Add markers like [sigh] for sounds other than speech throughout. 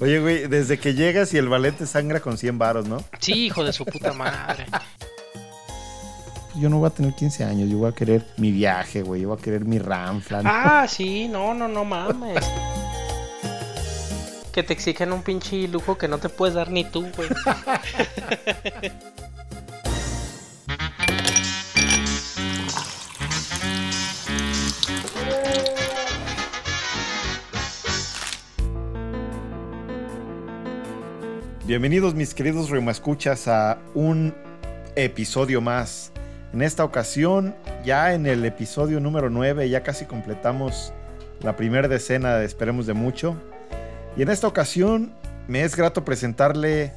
Oye, güey, desde que llegas y el ballet te sangra con 100 varos, ¿no? Sí, hijo de su puta madre. Yo no voy a tener 15 años, yo voy a querer mi viaje, güey, yo voy a querer mi ranfla. Ah, sí, no, no, no mames. Que te exigen un pinche lujo que no te puedes dar ni tú, güey. [laughs] Bienvenidos mis queridos Escuchas a un episodio más. En esta ocasión, ya en el episodio número 9, ya casi completamos la primera decena de Esperemos de Mucho. Y en esta ocasión me es grato presentarle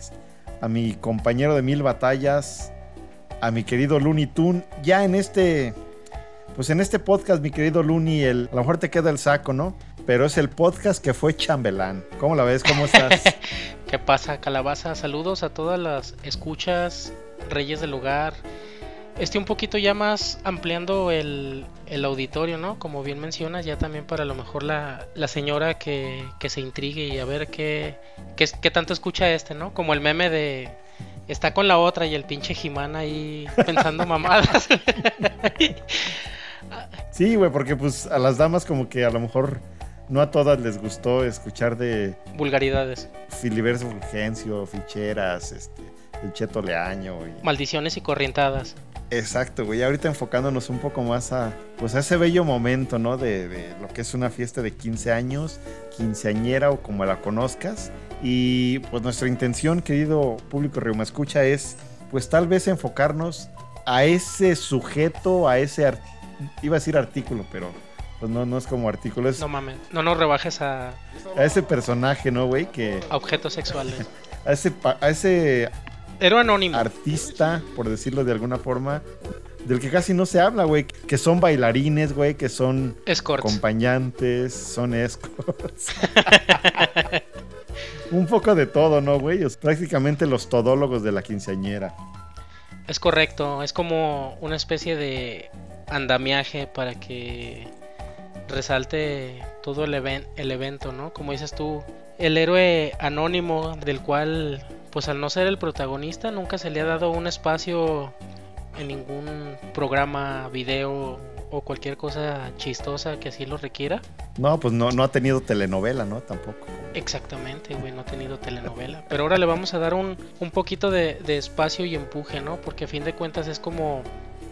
a mi compañero de mil batallas, a mi querido Looney Toon. Ya en este, pues en este podcast, mi querido Looney, el, a lo mejor te queda el saco, ¿no? Pero es el podcast que fue chambelán. ¿Cómo la ves? ¿Cómo estás? [laughs] ¿Qué pasa, Calabaza? Saludos a todas las escuchas, reyes del hogar. Este un poquito ya más ampliando el, auditorio, ¿no? Como bien mencionas, ya también para lo mejor la, señora que, se intrigue y a ver qué, qué, qué, tanto escucha este, ¿no? Como el meme de está con la otra y el pinche Jimán ahí pensando [laughs] mamadas. sí, güey, porque pues a las damas como que a lo mejor no a todas les gustó escuchar de vulgaridades. Filiberto Fulgencio, ficheras, este, el Cheto Leaño. Y... Maldiciones y corrientadas. Exacto, güey. Ahorita enfocándonos un poco más a, pues a ese bello momento, ¿no? De, de, lo que es una fiesta de 15 años, quinceañera o como la conozcas. Y pues nuestra intención, querido público Reuma Escucha, es pues tal vez enfocarnos a ese sujeto, a ese, iba a decir artículo, pero pues no, no es como artículo. No mames, no nos rebajes a... A ese personaje, ¿no, güey? Que... A objetos sexuales. [laughs] a ese... A ese Héroe anónimo. Artista, por decirlo de alguna forma, del que casi no se habla, güey. Que son bailarines, güey, que son escorts. acompañantes, son escorts. [laughs] Un poco de todo, ¿no, güey? prácticamente los todólogos de la quinceañera. Es correcto, es como una especie de andamiaje para que resalte todo el, el evento, ¿no? Como dices tú, el héroe anónimo del cual, pues al no ser el protagonista, nunca se le ha dado un espacio en ningún programa, video o cualquier cosa chistosa que así lo requiera. No, pues no, no ha tenido telenovela, ¿no? Tampoco. Exactamente, güey, no ha tenido telenovela. Pero ahora le vamos a dar un, un poquito de, de, espacio y empuje, ¿no? Porque a fin de cuentas es como,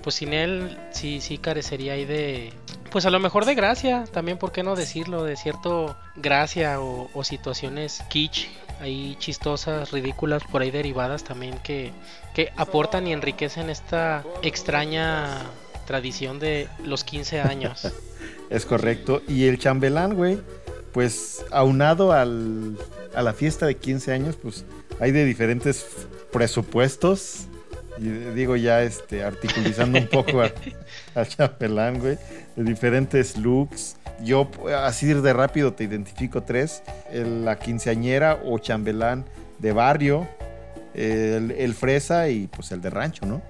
pues sin él sí, sí carecería ahí de, pues a lo mejor de gracia, también por qué no decirlo, de cierto gracia o, situaciones kitsch, ahí chistosas, ridículas, por ahí derivadas también que, que aportan y enriquecen esta extraña tradición de los 15 años. [laughs] es correcto. Y el chambelán, güey, pues aunado al, a la fiesta de 15 años, pues hay de diferentes presupuestos y digo ya este articulizando un poco al [laughs] chapelán, güey, de diferentes looks. Yo así de rápido te identifico tres, la quinceañera o chambelán de barrio, el, fresa y pues el de rancho, ¿no?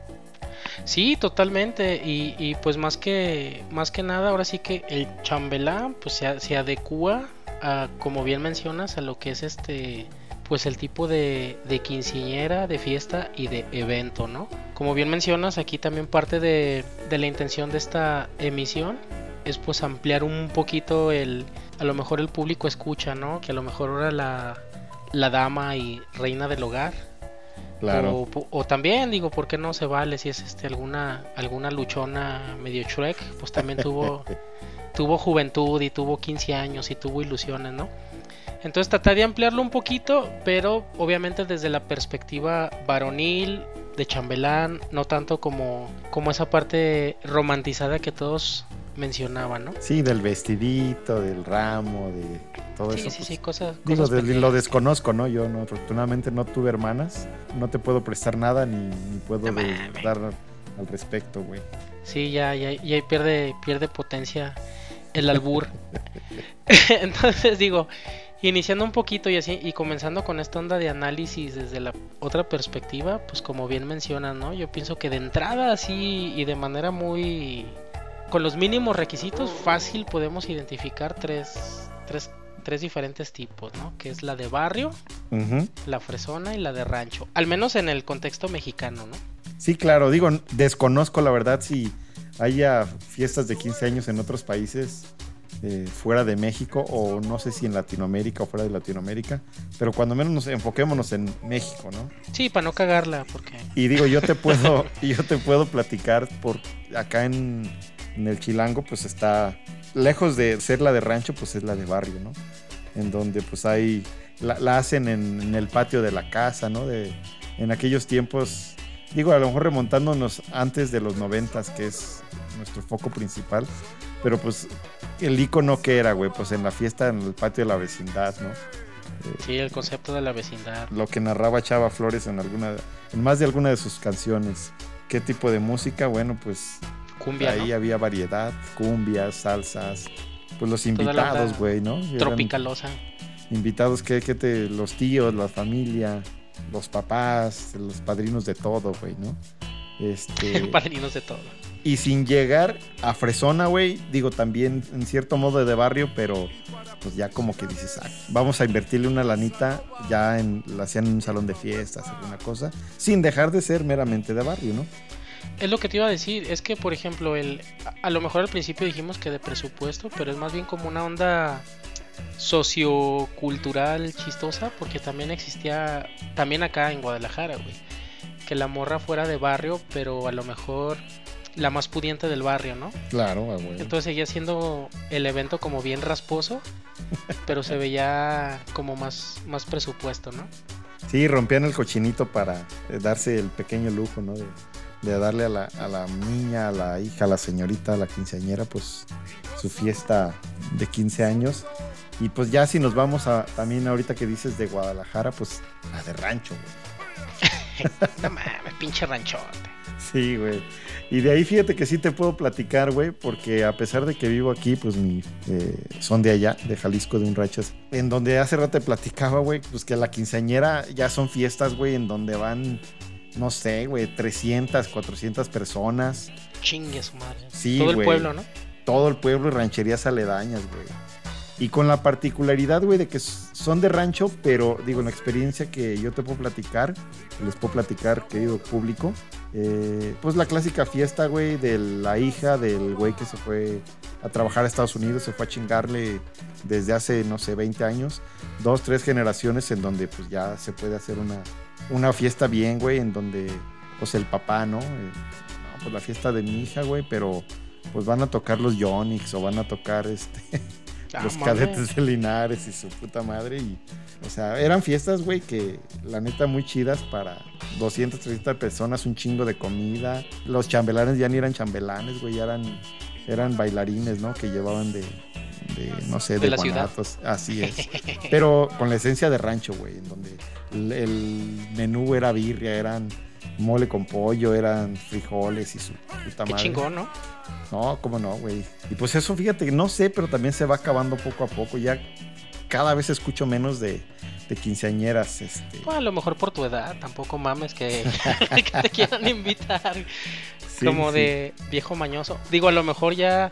Sí, totalmente. Y, pues más que, más que nada, ahora sí que el chambelán pues se, se adecua a, como bien mencionas, a lo que es este pues el tipo de, de quinceañera, de fiesta y de evento, ¿no? Como bien mencionas, aquí también parte de, la intención de esta emisión es pues ampliar un poquito el, a lo mejor el público escucha, ¿no? Que a lo mejor ahora la, la dama y reina del hogar. Claro. O, también digo, ¿por qué no se vale si es este alguna alguna luchona medio Shrek? Pues también tuvo [laughs] tuvo juventud y tuvo 15 años y tuvo ilusiones, ¿no? Entonces traté de ampliarlo un poquito, pero obviamente desde la perspectiva varonil, de chambelán, no tanto como, como esa parte romantizada que todos mencionaban, ¿no? Sí, del vestidito, del ramo, de todo eso. Sí, sí, sí, pues, cosas. Digo, lo desconozco, ¿no? Yo no, afortunadamente no tuve hermanas, no te puedo prestar nada ni, puedo dar al respecto, güey. Sí, ya, ya, ya pierde, pierde potencia el albur. [laughs] [laughs] Entonces digo, Iniciando un poquito y así, y comenzando con esta onda de análisis desde la otra perspectiva, pues como bien mencionas, ¿no? Yo pienso que de entrada así y de manera muy... con los mínimos requisitos, fácil podemos identificar tres, tres tres diferentes tipos, ¿no? Que es la de barrio, la fresona y la de rancho. Al menos en el contexto mexicano, ¿no? Sí, claro, digo, desconozco la verdad si haya fiestas de 15 años en otros países eh, fuera de México o no sé si en Latinoamérica o fuera de Latinoamérica, pero cuando menos nos enfoquémonos en México, ¿no? Sí, para no cagarla, porque... Y digo, yo te puedo, [laughs] yo te puedo platicar por acá en, en el Chilango, pues está lejos de ser la de rancho, pues es la de barrio, ¿no? En donde pues hay, la, la hacen en, en el patio de la casa, ¿no? De, en aquellos tiempos, digo, a lo mejor remontándonos antes de los noventas, que es nuestro foco principal, pero pues el icono que era, güey, pues en la fiesta en el patio de la vecindad, ¿no? Sí, el concepto de la vecindad. lo que narraba Chava Flores en alguna en más de alguna de sus canciones. ¿Qué tipo de música? Bueno, pues Cumbia, ahí ¿no? había variedad, cumbias, salsas, pues los invitados, güey, ¿no? Eran Tropicalosa. Invitados que, que te los tíos, la familia, los papás, los padrinos de todo, güey, ¿no? [laughs] Este Padrinos de todo. Y sin llegar a fresona, güey, digo también en cierto modo de barrio, pero pues ya como que dices, ah, vamos a invertirle una lanita, ya en, la hacían en un salón de fiestas, alguna cosa, sin dejar de ser meramente de barrio, ¿no? Es lo que te iba a decir, es que por ejemplo, el a, lo mejor al principio dijimos que de presupuesto, pero es más bien como una onda sociocultural chistosa, porque también existía, también acá en Guadalajara, güey, que la morra fuera de barrio, pero a lo mejor la más pudiente del barrio, ¿no? Claro, güey. Entonces seguía siendo el evento como bien rasposo, [laughs] pero se veía como más, más presupuesto, ¿no? Sí, rompían el cochinito para eh, darse el pequeño lujo, ¿no? De, de darle a la, a la niña, a la hija, a la señorita, a la quinceañera, pues su fiesta de 15 años. Y pues ya si nos vamos a también ahorita que dices de Guadalajara, pues la de rancho, güey. [laughs] No mames, pinche ranchote. Sí, güey. Y de ahí fíjate que sí te puedo platicar, güey, porque a pesar de que vivo aquí, pues mi, eh, son de allá, de Jalisco, de un rancho, en donde hace rato te platicaba, güey, pues que la quinceañera ya son fiestas, güey, en donde van, no sé, güey, 300, 400 personas, Chingue su madre. Sí, Todo el pueblo, ¿no? todo el pueblo y rancherías aledañas, güey. Y con la particularidad, güey, de que son de rancho, pero digo, la experiencia que yo te puedo platicar, les puedo platicar, querido público, eh, pues la clásica fiesta, güey, de la hija del güey que se fue a trabajar a Estados Unidos, se fue a chingarle desde hace, no sé, 20 años, dos, tres generaciones en donde pues ya se puede hacer una, una fiesta bien, güey, en donde pues el papá, ¿no? Eh, no, pues la fiesta de mi hija, güey, pero pues van a tocar los Yonix o van a tocar este [laughs] Ah, los cadetes de Linares y su puta madre y o sea, eran fiestas, güey, que la neta muy chidas para 200, 300 personas, un chingo de comida. Los chambelanes ya ni eran chambelanes, güey, ya eran eran bailarines, ¿no? Que llevaban de de no sé, De de, la ciudad. guanatos, así es. Pero con la esencia de rancho, güey, en donde el, el menú era birria, eran mole con pollo, eran frijoles y su puta Qué chingón, ¿no? No, cómo no, güey. Y pues eso, fíjate, que no sé, pero también se va acabando poco a poco. Ya cada vez escucho menos de, de quinceañeras. Este. Pues, a lo mejor por tu edad, tampoco mames que, [laughs] que te quieran invitar Sí, como sí. de viejo mañoso. Digo, a lo mejor ya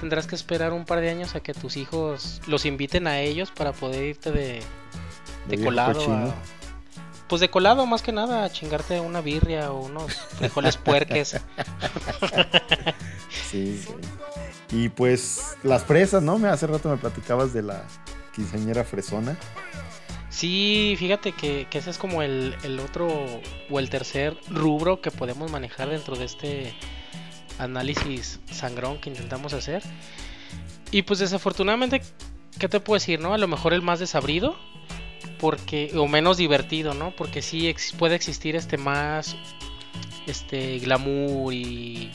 tendrás que esperar un par de años a que tus hijos los inviten a ellos para poder irte de, De de colado a- Pues de colado más que nada, a chingarte una birria o unos frijoles puerques. [laughs] Sí, güey. Y pues las fresas, ¿no? Me hace rato me platicabas de la quinceañera fresona. Sí, fíjate que, que ese es como el, el otro o el tercer rubro que podemos manejar dentro de este análisis sangrón que intentamos hacer. Y pues desafortunadamente, ¿qué te puedo decir, no? A lo mejor el más desabrido, porque o menos divertido, ¿no? Porque sí puede existir este más este glamour y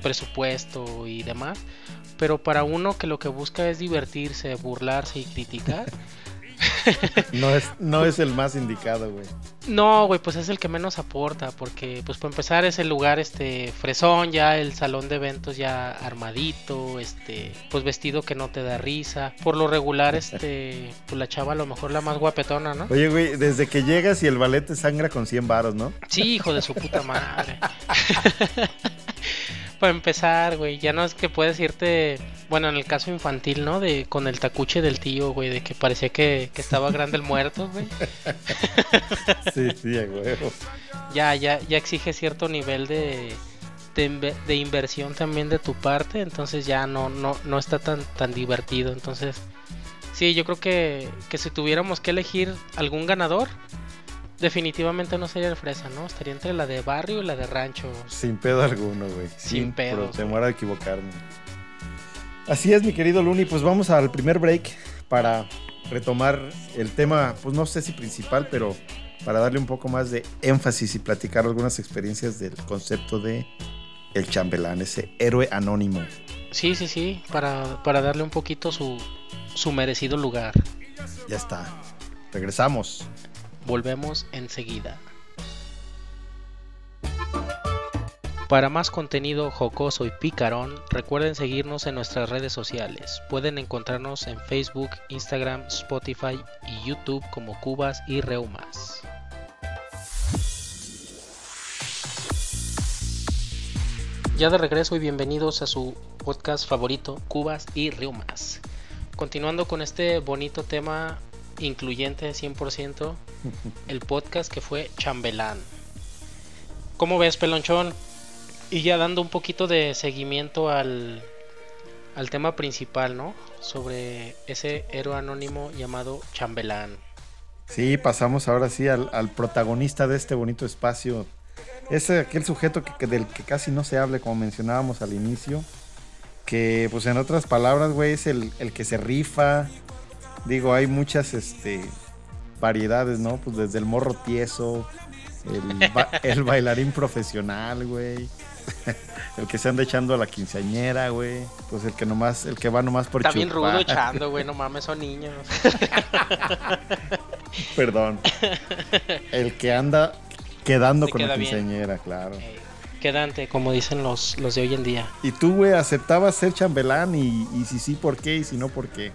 presupuesto y demás, pero para uno que lo que busca es divertirse, burlarse y criticar, [laughs] No es, no es el más indicado, güey. No, güey, pues es el que menos aporta, porque pues para empezar es el lugar este fresón, ya el salón de eventos ya armadito, este, pues vestido que no te da risa. Por lo regular, [laughs] este, pues la chava a lo mejor la más guapetona, ¿no? Oye, güey, desde que llegas y el ballet te sangra con 100 varos, ¿no? Sí, hijo de su puta madre. [laughs] para empezar, güey, ya no es que puedes irte, bueno, en el caso infantil, ¿no? De con el tacuche del tío, güey, de que parecía que, estaba grande el muerto, güey. [laughs] sí, sí. Ya, ya, ya exige cierto nivel de, de, inversión también de tu parte, entonces ya no, no, no está tan, tan divertido. Entonces, sí, yo creo que, que si tuviéramos que elegir algún ganador, Definitivamente no sería el fresa, ¿no? Estaría entre la de barrio y la de rancho. Sin pedo alguno, güey. Sin, pedo. Se muera de equivocarme. Así es, mi querido Luni. Pues vamos al primer break para retomar el tema, pues no sé si principal, pero para darle un poco más de énfasis y platicar algunas experiencias del concepto de el chambelán, ese héroe anónimo. Sí, sí, sí, para, para darle un poquito su, su merecido lugar. Ya está. Regresamos. Volvemos enseguida. Para más contenido jocoso y picarón, recuerden seguirnos en nuestras redes sociales. Pueden encontrarnos en Facebook, Instagram, Spotify y YouTube como Cubas y Reumas. Ya de regreso y bienvenidos a su podcast favorito, Cubas y Reumas. Continuando con este bonito tema incluyente 100%, el podcast que fue Chambelán. ¿Cómo ves, Pelonchón? Y ya dando un poquito de seguimiento al, al tema principal, ¿no? Sobre ese héroe anónimo llamado Chambelán. Sí, pasamos ahora sí al, protagonista de este bonito espacio. Es aquel sujeto del que casi no se hable, como mencionábamos al inicio. Que, pues en otras palabras, güey, es el, el que se rifa, digo, hay muchas este, variedades, ¿no? Pues desde el morro tieso, el, [laughs] bailarín profesional, güey. [laughs] El que se anda echando a la quinceañera, güey. Pues el que nomás, el que va nomás por Está bien rudo echando, güey, no [laughs] mames, son niños. Perdón. El que anda quedando con la quinceañera, claro. quedante, como dicen los, los de hoy en día. Y tú, güey, aceptabas ser chambelán y, y si sí, ¿por qué? Y si no, ¿por qué?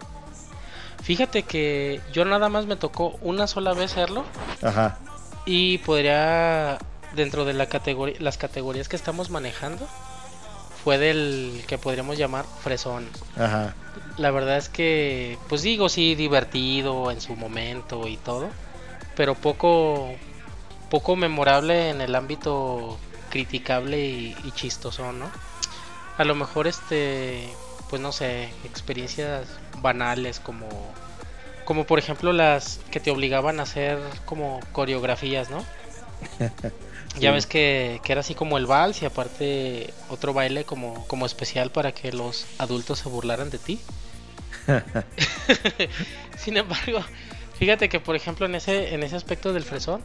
Fíjate que yo nada más me tocó una sola vez hacerlo. Ajá. Y podría, dentro de la categoría, las categorías que estamos manejando, fue del que podríamos llamar fresón. Ajá. La verdad es que, pues digo, sí, divertido en su momento y todo, pero poco, poco memorable en el ámbito criticable y, y chistoso, ¿no? A lo mejor este pues no sé, experiencias banales como como por ejemplo las que te obligaban a hacer como coreografías, ¿no? [laughs] Ya ves que, que, era así como el vals y aparte otro baile como, como especial para que los adultos se burlaran de ti. [laughs] Sin embargo, fíjate que por ejemplo en ese, en ese aspecto del fresón,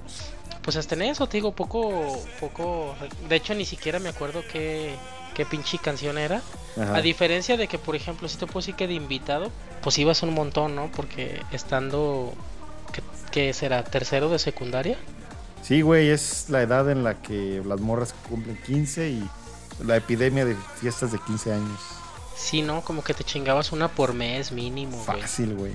pues hasta en eso te digo poco, poco, de hecho ni siquiera me acuerdo qué, qué pinche canción era. A diferencia de que, por ejemplo, si te puedo decir que de invitado, pues ibas un montón, ¿no? Porque estando, ¿qué, será? ¿Tercero de secundaria? Sí, güey, es la edad en la que las morras cumplen 15 y la epidemia de fiestas de 15 años. Sí, ¿no? Como que te chingabas una por mes mínimo, Fácil, güey.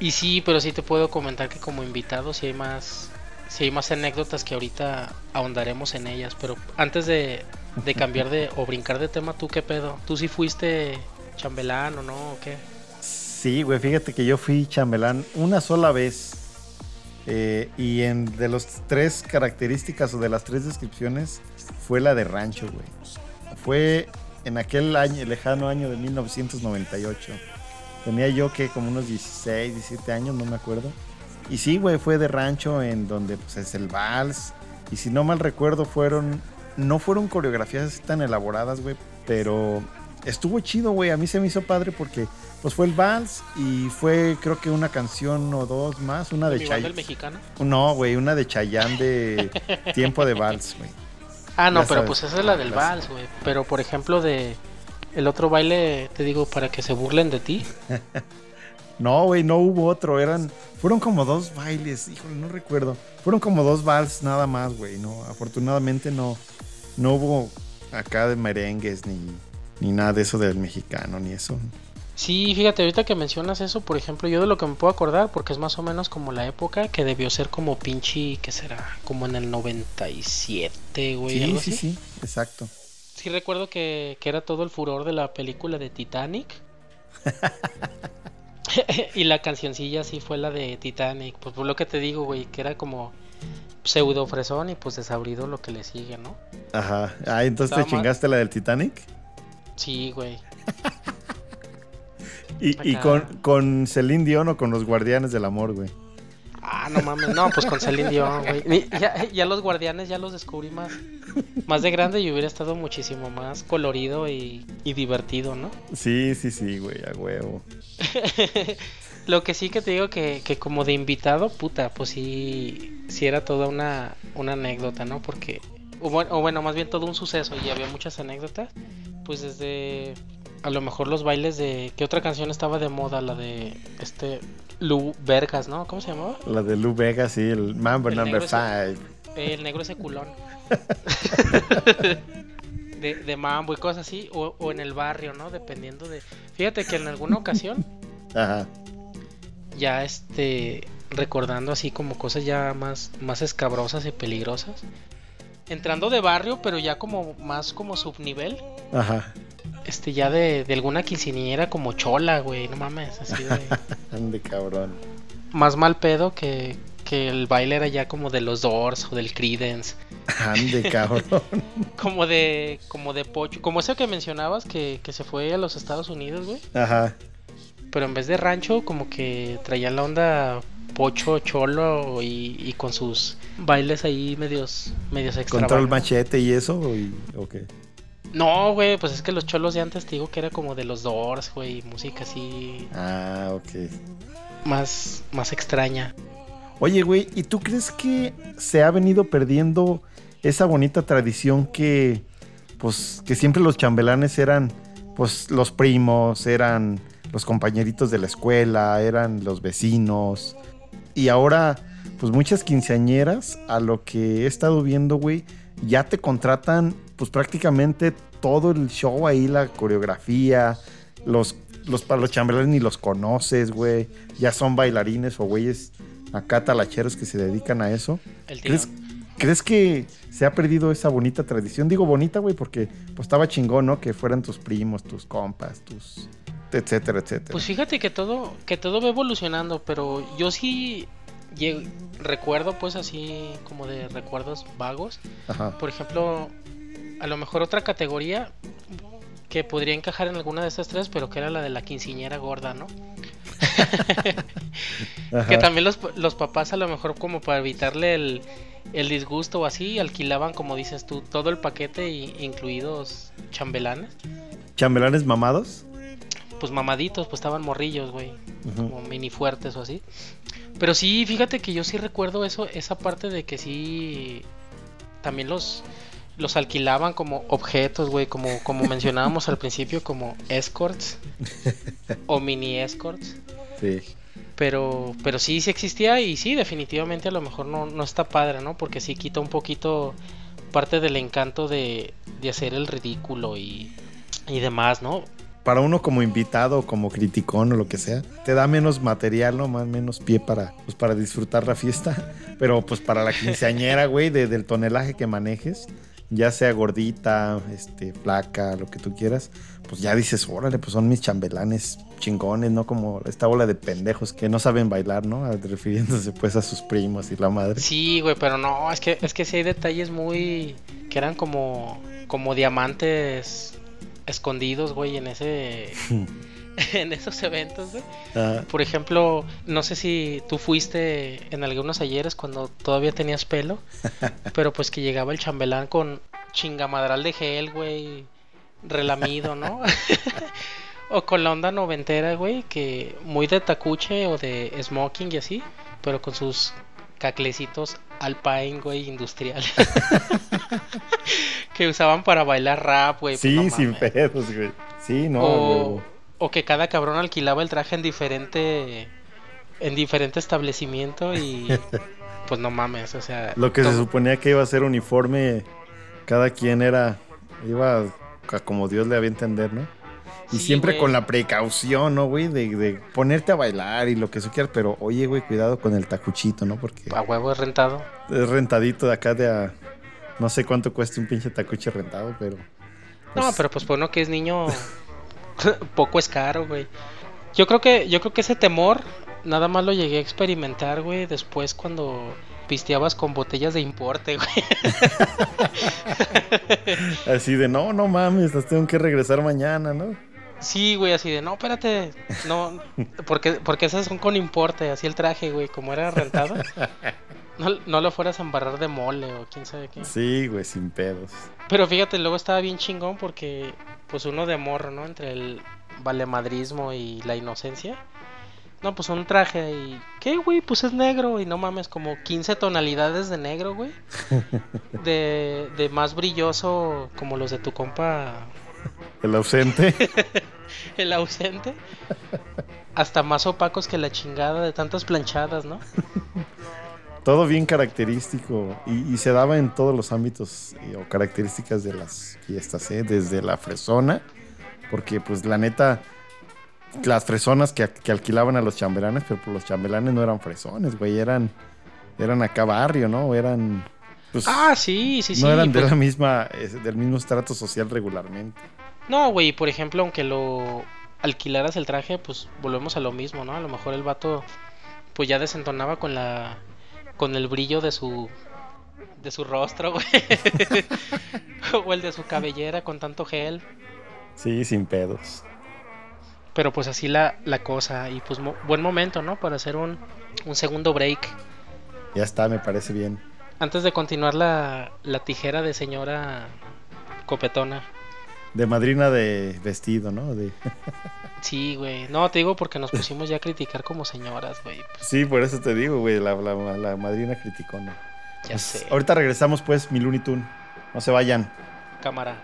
Y sí, pero sí te puedo comentar que como invitado sí hay más sí hay más anécdotas que ahorita ahondaremos en ellas, pero antes de, de cambiar de o brincar de tema, ¿tú qué pedo? ¿Tú sí fuiste chambelán o no o qué? Sí, güey, fíjate que yo fui chambelán una sola vez. Eh, y en de las tres características o de las tres descripciones fue la de rancho, güey. Fue en aquel año, lejano año de 1998. Tenía yo que como unos 16, 17 años, no me acuerdo. Y sí, güey, fue de rancho en donde pues es el vals. Y si no mal recuerdo, fueron. No fueron coreografías tan elaboradas, güey. Pero estuvo chido, güey. A mí se me hizo padre porque pues fue el vals y fue creo que una canción o dos más. Una de Chayanne. mexicano? No, güey, una de Chayanne de Tiempo de Vals, güey. Ah, no, pero pues esa es la del vals, güey. Pero por ejemplo de el otro baile, te digo, para que se burlen de ti. [laughs] No, güey, no hubo otro. Eran. Fueron como dos bailes, híjole, no recuerdo. Fueron como dos vals nada más, güey. No, afortunadamente no. No hubo acá de merengues ni, ni nada de eso del mexicano, ni eso. Sí, fíjate, ahorita que mencionas eso, por ejemplo, yo de lo que me puedo acordar, porque es más o menos como la época que debió ser como pinche, ¿qué será? Como en el 97, güey. Sí, sí, sí, exacto. sí recuerdo que, que era todo el furor de la película de Titanic. [laughs] y la cancioncilla sí fue la de Titanic. Pues por lo que te digo, güey, que era como pseudo fresón y pues desabrido lo que le sigue, ¿no? Ajá. Ah, entonces te mal. chingaste la del Titanic. Sí, güey. Y, y con, con Celine Dion o con los Guardianes del Amor, güey. Ah, no mames, no, pues con Celine Dion, güey. Ya, ya los guardianes ya los descubrí más, más de grande y hubiera estado muchísimo más colorido y, y divertido, ¿no? Sí, sí, sí, güey, a huevo. [laughs] Lo que sí que te digo que, que como de invitado, puta, pues sí, sí era toda una, una anécdota, ¿no? Porque, o bueno, o bueno, más bien todo un suceso y había muchas anécdotas. Pues desde a lo mejor los bailes de... ¿Qué otra canción estaba de moda? La de este... Lu Vergas, ¿no? ¿Cómo se llamaba? La de Lou Vega, sí, el Mambo El Number negro 5. El negro ese culón. [laughs] de, de mambo y cosas así. O, o en el barrio, ¿no? Dependiendo de... Fíjate que en alguna ocasión, Ajá. ya este... Recordando así como cosas ya más, más escabrosas y peligrosas. Entrando de barrio, pero ya como más como subnivel. Ajá. Este, ya de, de alguna quinceañera como chola, güey. No mames, así de... [laughs] Ande cabrón. más mal pedo que, que el baile era ya como de los Doors o del Creedence. Ande [laughs] cabrón. Como de, como de pocho, como eso que mencionabas que, que se fue a los Estados Unidos, güey. Ajá. Pero en vez de rancho, como que traían la onda pocho, cholo y, y con sus bailes ahí medios, medios ¿Control extravagantes. machete y eso? ¿O, y- o qué? No, güey, pues es que los cholos de antes te digo que era como de los Doors, güey, música así Ah, ok. más, más extraña. Oye, güey, ¿y tú crees que se ha venido perdiendo esa bonita tradición que, pues, que siempre los chambelanes eran, pues, los primos, eran los compañeritos de la escuela, eran los vecinos? Y ahora, pues, muchas quinceañeras, a lo que he estado viendo, güey, ya te contratan, pues, prácticamente todo el show ahí, la coreografía, los, los, los chambelanes ni los conoces, güey. Ya son bailarines o güeyes acá talacheros que se dedican a eso. El ¿Crees. ¿Crees que se ha perdido esa bonita tradición? Digo bonita, güey, porque pues estaba chingón, ¿no? Que fueran tus primos, tus compas, tus... etcétera, etcétera. Pues fíjate que todo, que todo va evolucionando, pero yo sí recuerdo pues así como de recuerdos vagos. Ajá. Por ejemplo, a lo mejor otra categoría que podría encajar en alguna de estas tres, pero que era la de la quinceañera gorda, ¿no? [laughs] Que también los, los papás a lo mejor como para evitarle el, el disgusto o así, alquilaban, como dices tú, todo el paquete, i- incluidos chambelanes. ¿Chambelanes mamados? Pues mamaditos, pues estaban morrillos, güey. Como mini fuertes o así. Pero sí, fíjate que yo sí recuerdo eso, esa parte de que sí también los los alquilaban como objetos, güey, como como mencionábamos al principio como escorts o mini escorts. Sí. Pero, pero sí, sí existía y sí, definitivamente a lo mejor no, no está padre, ¿no? Porque sí quita un poquito parte del encanto de, de hacer el ridículo y, y demás, ¿no? Para uno como invitado como criticón o lo que sea, te da menos material, ¿no? Más menos pie para, pues, para disfrutar la fiesta. [laughs] Pero pues para la quinceañera, güey, de- del tonelaje que manejes, ya sea gordita, este, flaca, lo que tú quieras, pues ya dices, órale, pues son mis chambelanes chingones, ¿no? Como esta bola de pendejos que no saben bailar, ¿no? [laughs] Refiriéndose pues a sus primos y la madre. Sí, güey, pero no, es que es que sí hay detalles muy que eran como como diamantes escondidos, güey, en ese [laughs] en esos eventos, güey. Ah, Por ejemplo, no sé si tú fuiste en algunos ayeres cuando todavía tenías pelo, [laughs] pero pues que llegaba el chambelán con chingamadral de gel, güey, relamido, ¿no? [laughs] o con la onda noventera, güey, que muy de tacuche o de smoking y así, pero con sus caclecitos alpine, güey, industrial. [laughs] que usaban para bailar rap, güey. pues, sí, no sin pedos, güey. Sí, no, o, que cada cabrón alquilaba el traje en diferente en diferente establecimiento y [laughs] pues no mames, o sea, Lo que se suponía que iba a ser uniforme, cada quien era, iba a como Dios le había entender, ¿no? Y Sí, siempre güey. con la precaución, ¿no, güey? De, de ponerte a bailar y lo que tú quieras, pero oye, güey, cuidado con el tacuchito, ¿no? Porque a huevo es rentado. es rentadito de acá de a... No sé cuánto cuesta un pinche tacuche rentado, pero No, Pues- pero pues por uno que es niño, [laughs] poco es caro, güey. Yo creo que, yo creo que ese temor nada más lo llegué a experimentar, güey, después cuando pisteabas con botellas de importe, [laughs] güey. [laughs] Así de, no, no mames, las tengo que regresar mañana, ¿no? Sí, güey, así de, no, espérate, no, porque, porque esas son con importe, así el traje, güey, como era rentado. No, no lo fueras a embarrar de mole o quién sabe qué. Sí, güey, sin pedos. Pero fíjate, luego estaba bien chingón porque, pues uno de morro, ¿no? Entre el valemadrismo y la inocencia. No, pues un traje y... ¿Qué, güey? Pues es negro y no mames, como 15 tonalidades de negro, güey. [laughs] De, de más brilloso como los de tu compa El ausente. [laughs] el ausente. Hasta más opacos que la chingada de tantas planchadas, ¿no? [laughs] Todo bien característico y, y se daba en todos los ámbitos eh, o características de las fiestas, ¿eh? desde la fresona, porque pues la neta, las fresonas que, que alquilaban a los chambelanes, pero pues los chambelanes no eran fresones, güey, eran, eran acá barrio, ¿no? Eran, pues, Ah, sí, sí, sí. no eran de pues- la misma, eh, del mismo estrato social regularmente. No, güey, por ejemplo, aunque lo alquilaras el traje, pues volvemos a lo mismo, ¿no? A lo mejor el vato pues ya desentonaba con la con el brillo de su de su rostro, güey. [laughs] o el de su cabellera con tanto gel, Sí, sin pedos. pero pues así la, la cosa y pues mo- buen momento, ¿no? Para hacer un un segundo break. Ya está, me parece bien. Antes de continuar la, la tijera de señora copetona. De madrina de vestido, ¿no? De... [laughs] Sí, güey. No, te digo porque nos pusimos ya a criticar como señoras, güey. Sí, por eso te digo, güey, la, la, la madrina criticona. Ya Pues, sé. Ahorita regresamos, pues, mi Looney Tune. No se vayan. Cámara.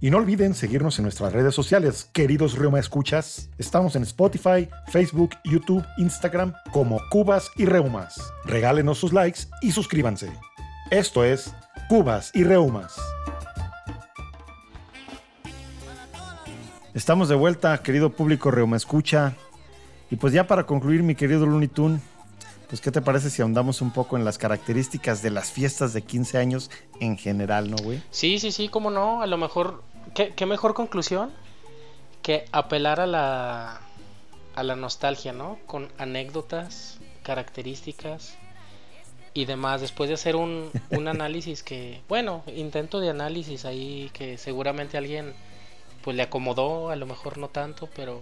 Y no olviden seguirnos en nuestras redes sociales, queridos Reuma Escuchas. Estamos en Spotify, Facebook, YouTube, Instagram como Cubas y Reumas. Regálenos sus likes y suscríbanse. Esto es Cubas y Reumas. Estamos de vuelta, querido público Reuma Escucha. Y pues ya para concluir, mi querido Looney Tune, pues ¿qué te parece si ahondamos un poco en las características de las fiestas de 15 años en general, no, güey? Sí, sí, sí, cómo no. A lo mejor, ¿qué, qué mejor conclusión que apelar a la, a la nostalgia, ¿no? Con anécdotas, características y demás. Después de hacer un, un [laughs] análisis que, bueno, intento de análisis ahí que seguramente alguien pues le acomodó, a lo mejor no tanto, pero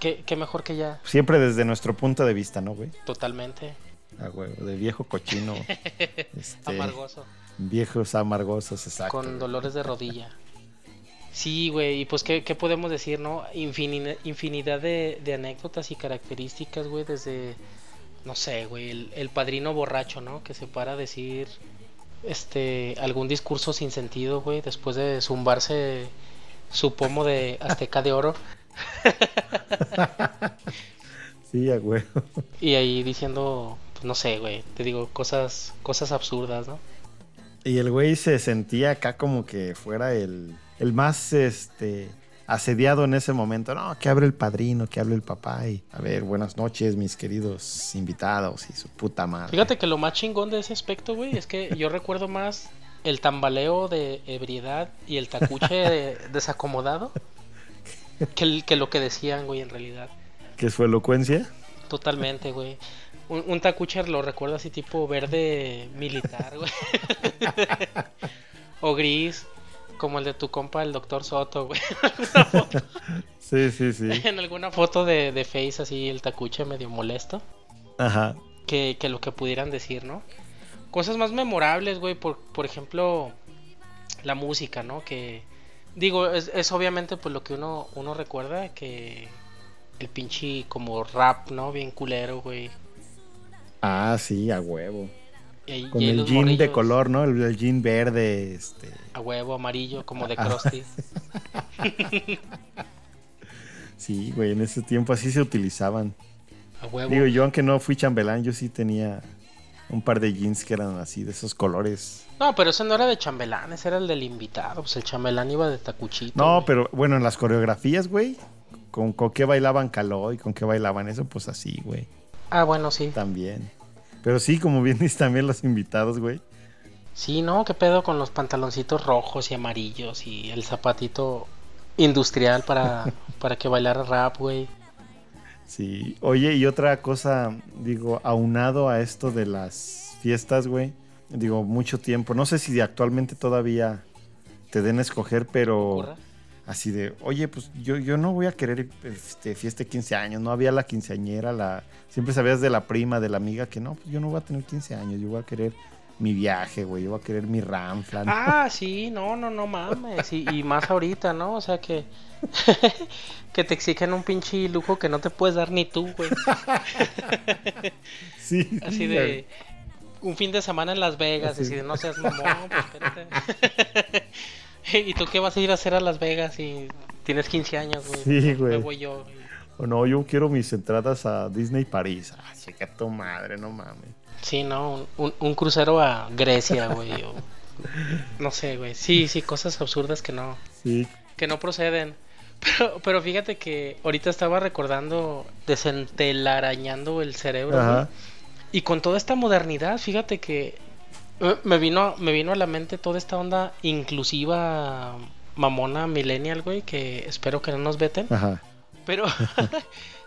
qué, qué mejor que ya, Siempre desde nuestro punto de vista, ¿no, güey? totalmente Ah, güey, de viejo cochino. [laughs] este, amargoso. Viejos amargosos, exacto. con güey. dolores de rodilla. Sí, güey, y pues, ¿qué, qué podemos decir, no? Infini- infinidad de, de anécdotas y características, güey, desde, no sé, güey, el, el padrino borracho, ¿no? Que se para a decir, este, algún discurso sin sentido, güey, después de zumbarse su pomo de azteca de oro. [laughs] Sí, a güey. Y ahí diciendo, pues, no sé, güey, te digo, cosas, cosas absurdas, ¿no? Y el güey se sentía acá como que fuera el, el más este asediado en ese momento. No, que abre el padrino, que hable el papá. Y a ver, buenas noches, mis queridos invitados y su puta madre. Fíjate que lo más chingón de ese aspecto, güey, es que yo recuerdo más el tambaleo de ebriedad y el tacuche de- [laughs] desacomodado que, el- que lo que decían, güey, en realidad. ¿Qué es su elocuencia? Totalmente, güey. Un, un tacuche lo recuerdo así tipo verde militar, güey. [laughs] o gris, como el de tu compa, el doctor Soto, güey. [laughs] Sí, sí, sí. en alguna foto de, de Face así el tacuche medio molesto. Ajá. que, que lo que pudieran decir, ¿no? Cosas más memorables, güey, por, por ejemplo, la música, ¿no? Que, digo, es, es obviamente pues lo que uno, uno recuerda, que el pinche como rap, ¿no? Bien culero, güey. Ah, sí, a huevo. Y Con y el jean de color, ¿no? El, el jean verde, este. A huevo, amarillo, como de Ah. Krusty. [laughs] Sí, güey, en ese tiempo así se utilizaban. A huevo. Digo, yo aunque no fui chambelán, yo sí tenía un par de jeans que eran así, de esos colores. No, pero ese no era de chambelán, ese era el del invitado. Pues el chambelán iba de tacuchito. No, güey. pero bueno, en las coreografías, güey, con, con qué bailaban Caló y con qué bailaban eso, pues así, güey, Ah, bueno, sí. también. Pero sí, como bien [laughs] dices también los invitados, güey. Sí, ¿no? ¿Qué pedo con los pantaloncitos rojos y amarillos y el zapatito industrial para, [laughs] para que bailara rap, güey? Sí, oye, y otra cosa, digo, aunado a esto de las fiestas, güey, digo, mucho tiempo, no sé si actualmente todavía te den a escoger, pero así de, oye, pues yo, yo no voy a querer este, fiesta de 15 años, no había la quinceañera, la, siempre sabías de la prima, de la amiga, que no, pues yo no voy a tener 15 años, yo voy a querer mi viaje, güey, yo voy a querer mi ranfla. Ah, [laughs] sí, no, no, no mames, y, y más ahorita, ¿no? O sea que, [laughs] que te exigen un pinche lujo que no te puedes dar ni tú, güey. [laughs] sí. Así de un fin de semana en Las Vegas, así de no seas mamón, pues espérate. ¿Y tú qué vas a ir a hacer a Las Vegas si tienes 15 años, güey? Sí, güey. Me voy yo. O no, yo quiero mis entradas a Disney París. Ah, chica tu madre, no mames. Sí, no, un, un crucero a Grecia, [laughs] güey. o- no sé, güey. Sí, sí, cosas absurdas que no, Sí. que no proceden. [laughs] Pero, pero fíjate que ahorita estaba recordando, desentelarañando el cerebro, Ajá. güey. Y con toda esta modernidad, fíjate que eh, me vino, me vino a la mente toda esta onda inclusiva, mamona, millennial, güey, que espero que no nos veten. Ajá. Pero, [laughs]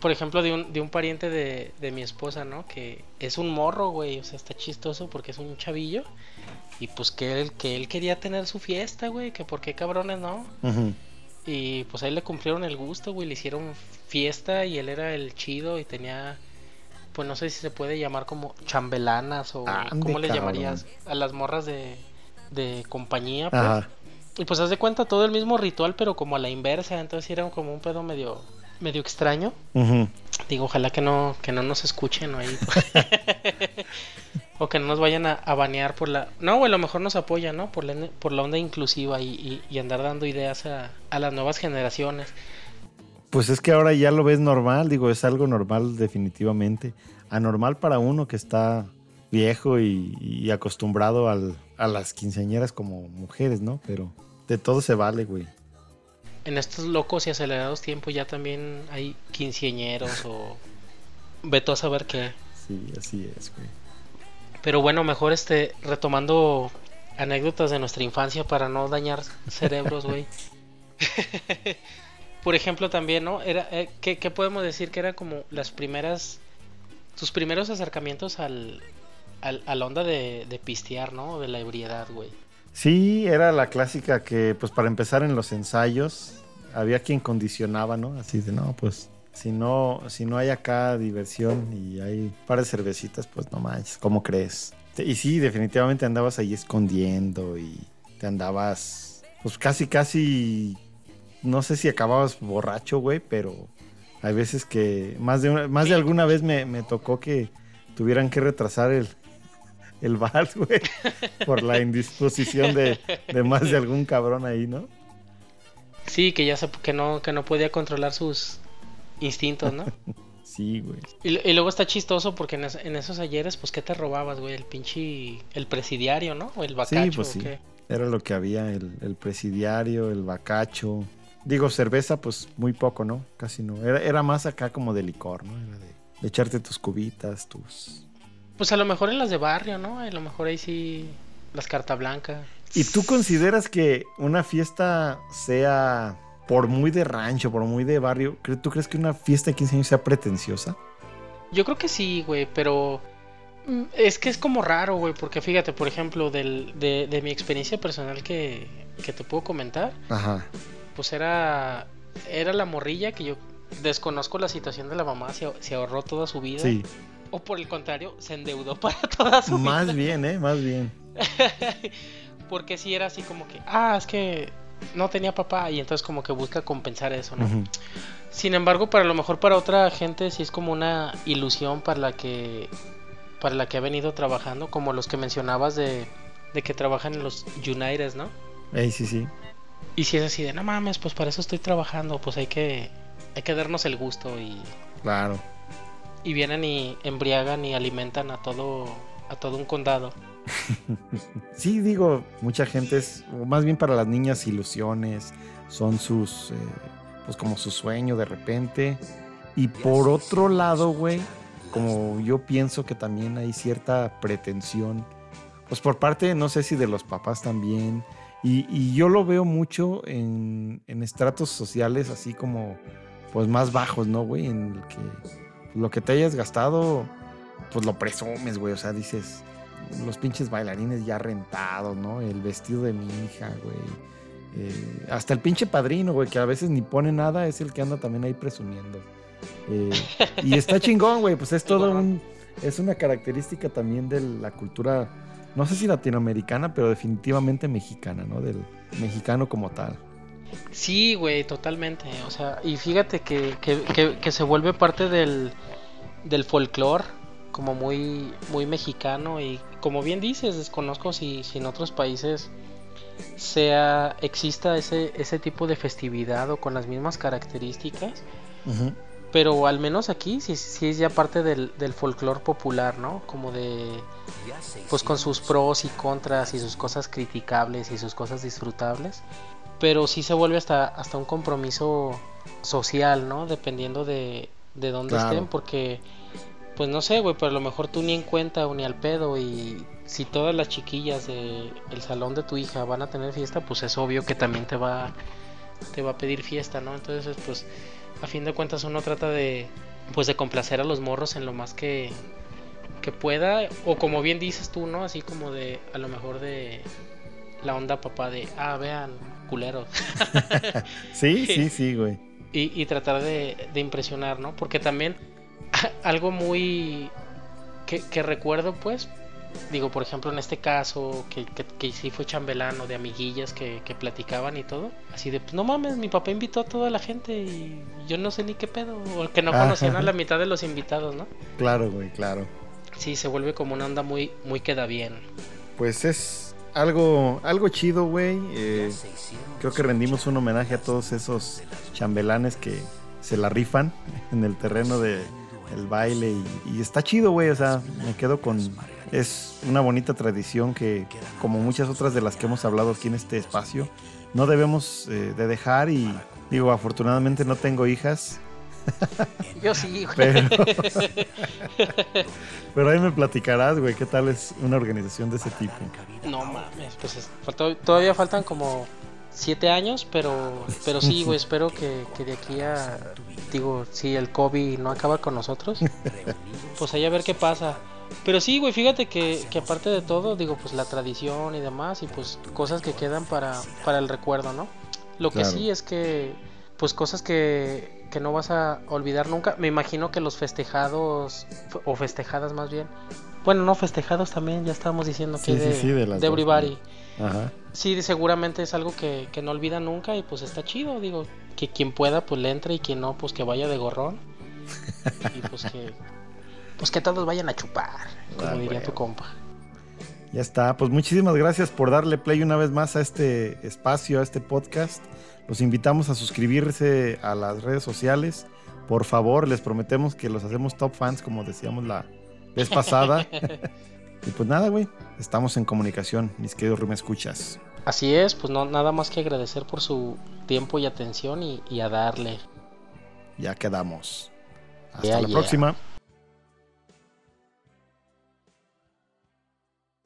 por ejemplo, de un, de un pariente de, de mi esposa, ¿no? Que es un morro, güey. O sea, está chistoso porque es un chavillo. Y pues que él, que él quería tener su fiesta, güey. Que por qué cabrones, ¿no? Y pues ahí le cumplieron el gusto, güey. Le hicieron fiesta y él era el chido y tenía... Pues no sé si se puede llamar como chambelanas o... ¿Cómo le llamarías? A las morras de, de compañía, pues. Ajá. Y pues haz de cuenta todo el mismo ritual, pero como a la inversa, entonces era como un pedo medio, medio extraño. Digo, ojalá que no, que no nos escuchen ahí. [laughs] o que no nos vayan a, a banear por la. No, o a lo mejor nos apoyan, ¿no? Por la, por la onda inclusiva y, y- y andar dando ideas a, a las nuevas generaciones. Pues es que ahora ya lo ves normal, digo, es algo normal definitivamente. Anormal para uno que está viejo y, y acostumbrado al- a las quinceañeras como mujeres, ¿no? Pero de todo se vale, güey. En estos locos y acelerados tiempos ya también hay quinceañeros o. Veto a saber qué. Sí, así es, güey. Pero bueno, mejor este, retomando anécdotas de nuestra infancia para no dañar cerebros, güey. [laughs] Por ejemplo, también, ¿no? Era, eh, ¿qué, qué podemos decir que eran como las primeras, tus primeros acercamientos al, al, a la onda de, de pistear, ¿no? De la ebriedad, güey. Sí, era la clásica que, pues para empezar en los ensayos, había quien condicionaba, ¿no? Así de, no, pues si no, si no hay acá diversión y hay un par de cervecitas, pues no manches, ¿cómo crees? Y sí, definitivamente andabas ahí escondiendo y te andabas, pues casi, casi, no sé si acababas borracho, güey, pero hay veces que, más de, una- más de alguna vez me, me tocó que tuvieran que retrasar el, el vals, [laughs] güey, por la indisposición de, de más de algún cabrón ahí, ¿no? Sí, que ya se, que no, que no podía controlar sus instintos, ¿no? [laughs] Sí, güey. Y, y luego está chistoso porque en, es- en esos ayeres, pues, ¿qué te robabas, güey? El pinche, el presidiario, ¿no? O el bacacho, Sí, pues ¿o sí. qué? Era lo que había, el, el presidiario, el bacacho. Digo, cerveza, pues muy poco, ¿no? Casi no. Era, era más acá como de licor, ¿no? Era de, de echarte tus cubitas, tus... Pues a lo mejor en las de barrio, ¿no? A lo mejor ahí sí las carta blanca. ¿Y tú consideras que una fiesta sea, por muy de rancho, por muy de barrio, ¿tú crees que una fiesta de 15 años sea pretenciosa? Yo creo que sí, güey, pero mm, es que es como raro, güey, porque fíjate, por ejemplo, del, de, de mi experiencia personal que, que te puedo comentar, Ajá. pues era, era la morrilla que yo desconozco la situación de la mamá, se, se ahorró toda su vida, Sí. O por el contrario, se endeudó [laughs] para toda su vida. Más bien, ¿eh? Más bien. [laughs] Porque sí era así como que, ah, es que no tenía papá y entonces como que busca compensar eso, ¿no? Sin embargo, para lo mejor para otra gente sí es como una ilusión para la que para la que ha venido trabajando, como los que mencionabas de, de que trabajan en los United, ¿no? Ey, sí, sí. Y si es así de, no mames, pues para eso estoy trabajando, pues hay que hay que darnos el gusto y, Claro. Y vienen y embriagan y alimentan a todo a todo un condado. [laughs] Sí, digo, mucha gente es, más bien para las niñas, ilusiones, son sus, eh, pues como su sueño de repente. Y por otro lado, güey, como yo pienso que también hay cierta pretensión pues por parte, no sé si de los papás también. Y, yo lo veo mucho en, en, estratos sociales así como, pues más bajos, ¿no, güey? En el que lo que te hayas gastado, pues lo presumes, güey. O sea, dices, los pinches bailarines ya rentados, ¿no? El vestido de mi hija, güey. Eh, hasta el pinche padrino, güey, que a veces ni pone nada, es el que anda también ahí presumiendo. Eh, y está [laughs] chingón, güey, pues es todo un... Es una característica también de la cultura no sé si latinoamericana, pero definitivamente mexicana, ¿no? Del mexicano como tal. Sí, güey, totalmente. O sea, y fíjate que, que, se vuelve parte del, del folclore como muy, muy mexicano y como bien dices, desconozco si, si en otros países sea exista ese, ese tipo de festividad o con las mismas características. Pero al menos aquí sí, sí es ya parte del, del folclore popular, ¿no? Como de... Pues con sus pros y contras y sus cosas criticables y sus cosas disfrutables. Pero sí se vuelve hasta, hasta un compromiso social, ¿no? Dependiendo de, de dónde estén, porque... Pues no sé, güey, pero a lo mejor tú ni en cuenta o ni al pedo y si todas las chiquillas del el salón de tu hija van a tener fiesta, pues es obvio que también te va te va a pedir fiesta, ¿no? Entonces, pues a fin de cuentas uno trata de pues de complacer a los morros en lo más que que pueda o como bien dices tú no así como de a lo mejor de la onda papá de ah vean culeros [laughs] sí sí sí güey y, y tratar de, de, impresionar no porque también [laughs] algo muy que, que recuerdo pues digo, por ejemplo, en este caso, que, que, sí fue chambelano, de amiguillas que, que, platicaban y todo, así de, pues no mames, mi papá invitó a toda la gente y yo no sé ni qué pedo, o que no conocían a la mitad de los invitados, ¿no? Claro, güey, claro. Sí, se vuelve como una onda muy, muy queda bien. Pues es algo, algo chido, güey. Eh, creo que rendimos un homenaje a todos esos chambelanes que se la rifan [laughs] en el terreno de el baile y, está chido, güey. O sea, me quedo con, es una bonita tradición que, como muchas otras de las que hemos hablado aquí en este espacio, no debemos eh, de dejar y digo, afortunadamente no tengo hijas. [laughs] Yo sí, Pero, [laughs] pero ahí me platicarás, güey, qué tal es una organización de ese tipo. No mames, pues todavía faltan como siete años, pero, pero sí, güey, espero que, que, de aquí a, digo, si el COVID no acaba con nosotros, pues ahí a ver qué pasa. Pero sí, güey, fíjate que, que, aparte de todo, digo, pues la tradición y demás, y pues cosas que quedan para, para el recuerdo, ¿no? Lo que sí es que, pues cosas que, que no vas a olvidar nunca. Me imagino que los festejados, o festejadas más bien, bueno, no festejados también, ya estábamos diciendo que de, sí, de, de everybody. Ajá. Sí, seguramente es algo que, que no olvida nunca y pues está chido, digo, que quien pueda pues le entre y quien no pues que vaya de gorrón. y pues que pues que todos vayan a chupar, como ah, diría tu compa. Ya está, pues muchísimas gracias por darle play una vez más a este espacio, a este podcast. Los invitamos a suscribirse a las redes sociales. Por favor, les prometemos que los hacemos top fans, como decíamos la vez pasada. [laughs] [laughs] y pues nada, güey, estamos en comunicación, mis queridos me escuchas. Así es, pues no, nada más que agradecer por su tiempo y atención y, a darle. Ya quedamos. Hasta la próxima.